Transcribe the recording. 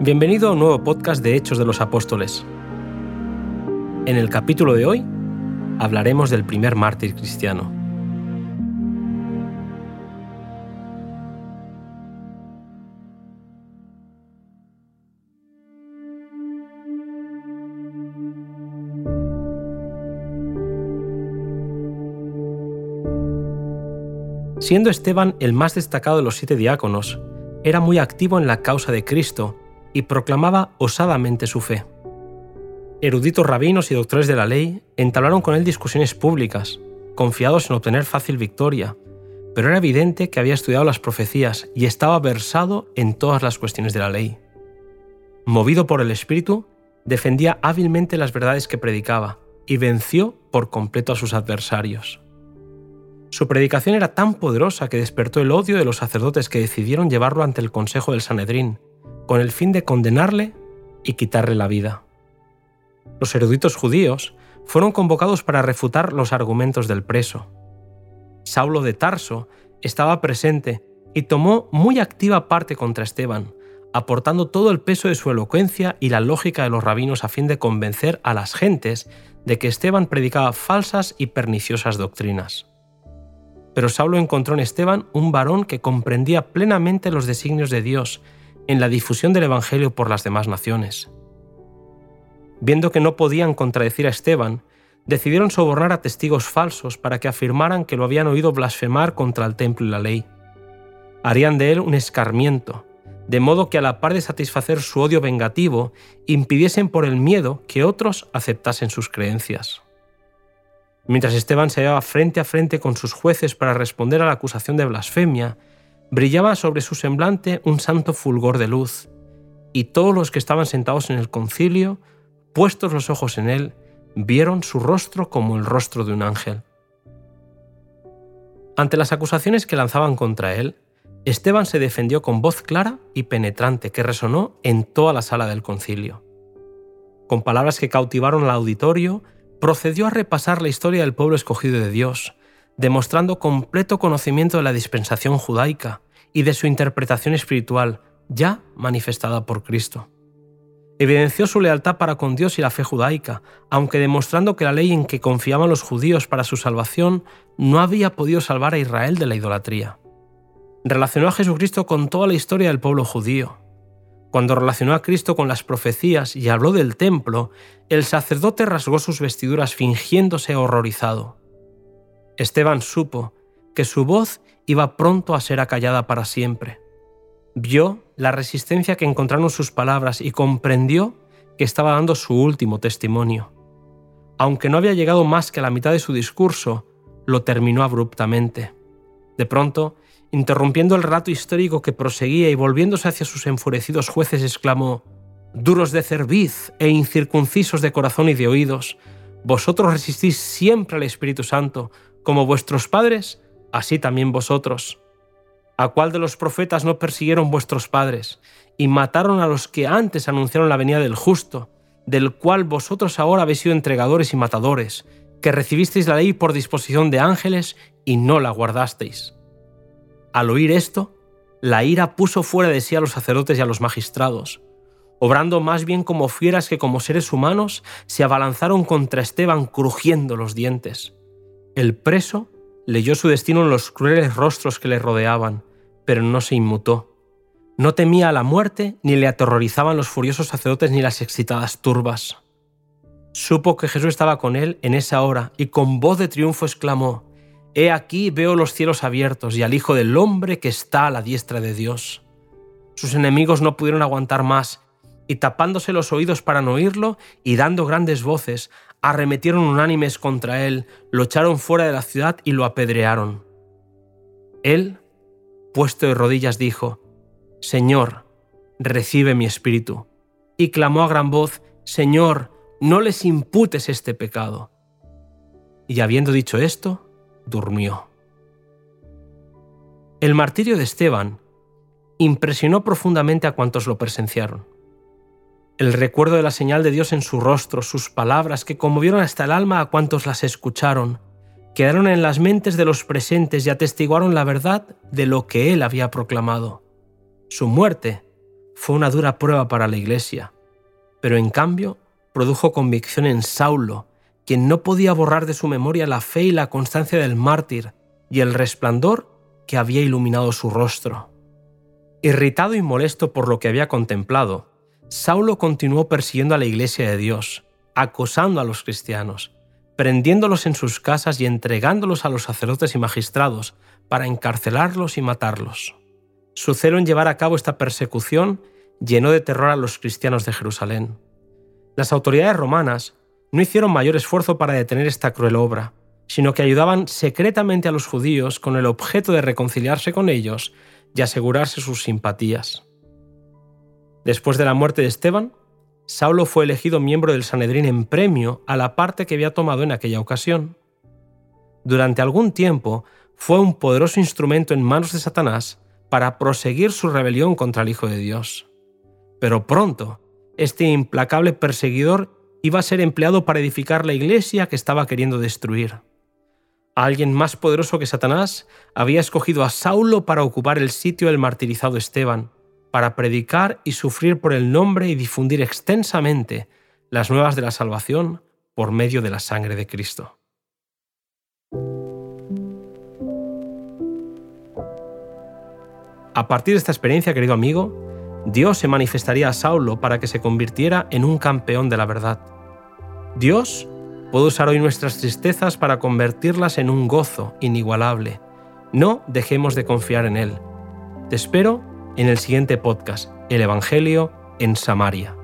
Bienvenido a un nuevo podcast de Hechos de los Apóstoles. En el capítulo de hoy hablaremos del primer mártir cristiano. Siendo Esteban el más destacado de los siete diáconos, era muy activo en la causa de Cristo y proclamaba osadamente su fe. Eruditos rabinos y doctores de la ley entablaron con él discusiones públicas, confiados en obtener fácil victoria, pero era evidente que había estudiado las profecías y estaba versado en todas las cuestiones de la ley. Movido por el Espíritu, defendía hábilmente las verdades que predicaba y venció por completo a sus adversarios. Su predicación era tan poderosa que despertó el odio de los sacerdotes que decidieron llevarlo ante el Consejo del Sanedrín, con el fin de condenarle y quitarle la vida. Los eruditos judíos fueron convocados para refutar los argumentos del preso. Saulo de Tarso estaba presente y tomó muy activa parte contra Esteban, aportando todo el peso de su elocuencia y la lógica de los rabinos a fin de convencer a las gentes de que Esteban predicaba falsas y perniciosas doctrinas pero Saulo encontró en Esteban un varón que comprendía plenamente los designios de Dios en la difusión del Evangelio por las demás naciones. Viendo que no podían contradecir a Esteban, decidieron sobornar a testigos falsos para que afirmaran que lo habían oído blasfemar contra el templo y la ley. Harían de él un escarmiento, de modo que a la par de satisfacer su odio vengativo, impidiesen por el miedo que otros aceptasen sus creencias. Mientras Esteban se hallaba frente a frente con sus jueces para responder a la acusación de blasfemia, brillaba sobre su semblante un santo fulgor de luz, y todos los que estaban sentados en el concilio, puestos los ojos en él, vieron su rostro como el rostro de un ángel. Ante las acusaciones que lanzaban contra él, Esteban se defendió con voz clara y penetrante que resonó en toda la sala del concilio. Con palabras que cautivaron al auditorio, procedió a repasar la historia del pueblo escogido de Dios, demostrando completo conocimiento de la dispensación judaica y de su interpretación espiritual, ya manifestada por Cristo. Evidenció su lealtad para con Dios y la fe judaica, aunque demostrando que la ley en que confiaban los judíos para su salvación no había podido salvar a Israel de la idolatría. Relacionó a Jesucristo con toda la historia del pueblo judío, cuando relacionó a Cristo con las profecías y habló del templo, el sacerdote rasgó sus vestiduras fingiéndose horrorizado. Esteban supo que su voz iba pronto a ser acallada para siempre. Vio la resistencia que encontraron sus palabras y comprendió que estaba dando su último testimonio. Aunque no había llegado más que a la mitad de su discurso, lo terminó abruptamente. De pronto, interrumpiendo el rato histórico que proseguía y volviéndose hacia sus enfurecidos jueces, exclamó, Duros de cerviz e incircuncisos de corazón y de oídos, vosotros resistís siempre al Espíritu Santo, como vuestros padres, así también vosotros. ¿A cuál de los profetas no persiguieron vuestros padres y mataron a los que antes anunciaron la venida del justo, del cual vosotros ahora habéis sido entregadores y matadores, que recibisteis la ley por disposición de ángeles y no la guardasteis? Al oír esto, la ira puso fuera de sí a los sacerdotes y a los magistrados. Obrando más bien como fieras que como seres humanos, se abalanzaron contra Esteban crujiendo los dientes. El preso leyó su destino en los crueles rostros que le rodeaban, pero no se inmutó. No temía a la muerte, ni le aterrorizaban los furiosos sacerdotes ni las excitadas turbas. Supo que Jesús estaba con él en esa hora y con voz de triunfo exclamó, He aquí veo los cielos abiertos y al Hijo del Hombre que está a la diestra de Dios. Sus enemigos no pudieron aguantar más, y tapándose los oídos para no oírlo, y dando grandes voces, arremetieron unánimes contra él, lo echaron fuera de la ciudad y lo apedrearon. Él, puesto de rodillas, dijo, Señor, recibe mi espíritu. Y clamó a gran voz, Señor, no les imputes este pecado. Y habiendo dicho esto, durmió. El martirio de Esteban impresionó profundamente a cuantos lo presenciaron. El recuerdo de la señal de Dios en su rostro, sus palabras que conmovieron hasta el alma a cuantos las escucharon, quedaron en las mentes de los presentes y atestiguaron la verdad de lo que él había proclamado. Su muerte fue una dura prueba para la Iglesia, pero en cambio produjo convicción en Saulo, quien no podía borrar de su memoria la fe y la constancia del mártir y el resplandor que había iluminado su rostro. Irritado y molesto por lo que había contemplado, Saulo continuó persiguiendo a la Iglesia de Dios, acosando a los cristianos, prendiéndolos en sus casas y entregándolos a los sacerdotes y magistrados para encarcelarlos y matarlos. Su celo en llevar a cabo esta persecución llenó de terror a los cristianos de Jerusalén. Las autoridades romanas no hicieron mayor esfuerzo para detener esta cruel obra, sino que ayudaban secretamente a los judíos con el objeto de reconciliarse con ellos y asegurarse sus simpatías. Después de la muerte de Esteban, Saulo fue elegido miembro del Sanedrín en premio a la parte que había tomado en aquella ocasión. Durante algún tiempo fue un poderoso instrumento en manos de Satanás para proseguir su rebelión contra el Hijo de Dios. Pero pronto, este implacable perseguidor iba a ser empleado para edificar la iglesia que estaba queriendo destruir. Alguien más poderoso que Satanás había escogido a Saulo para ocupar el sitio del martirizado Esteban, para predicar y sufrir por el nombre y difundir extensamente las nuevas de la salvación por medio de la sangre de Cristo. A partir de esta experiencia, querido amigo, Dios se manifestaría a Saulo para que se convirtiera en un campeón de la verdad. Dios puede usar hoy nuestras tristezas para convertirlas en un gozo inigualable. No dejemos de confiar en Él. Te espero en el siguiente podcast, El Evangelio en Samaria.